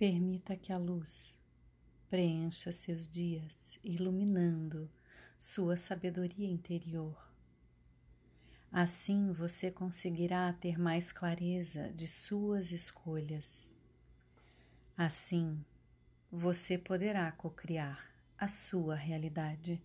Permita que a luz preencha seus dias, iluminando sua sabedoria interior. Assim você conseguirá ter mais clareza de suas escolhas. Assim, você poderá cocriar a sua realidade.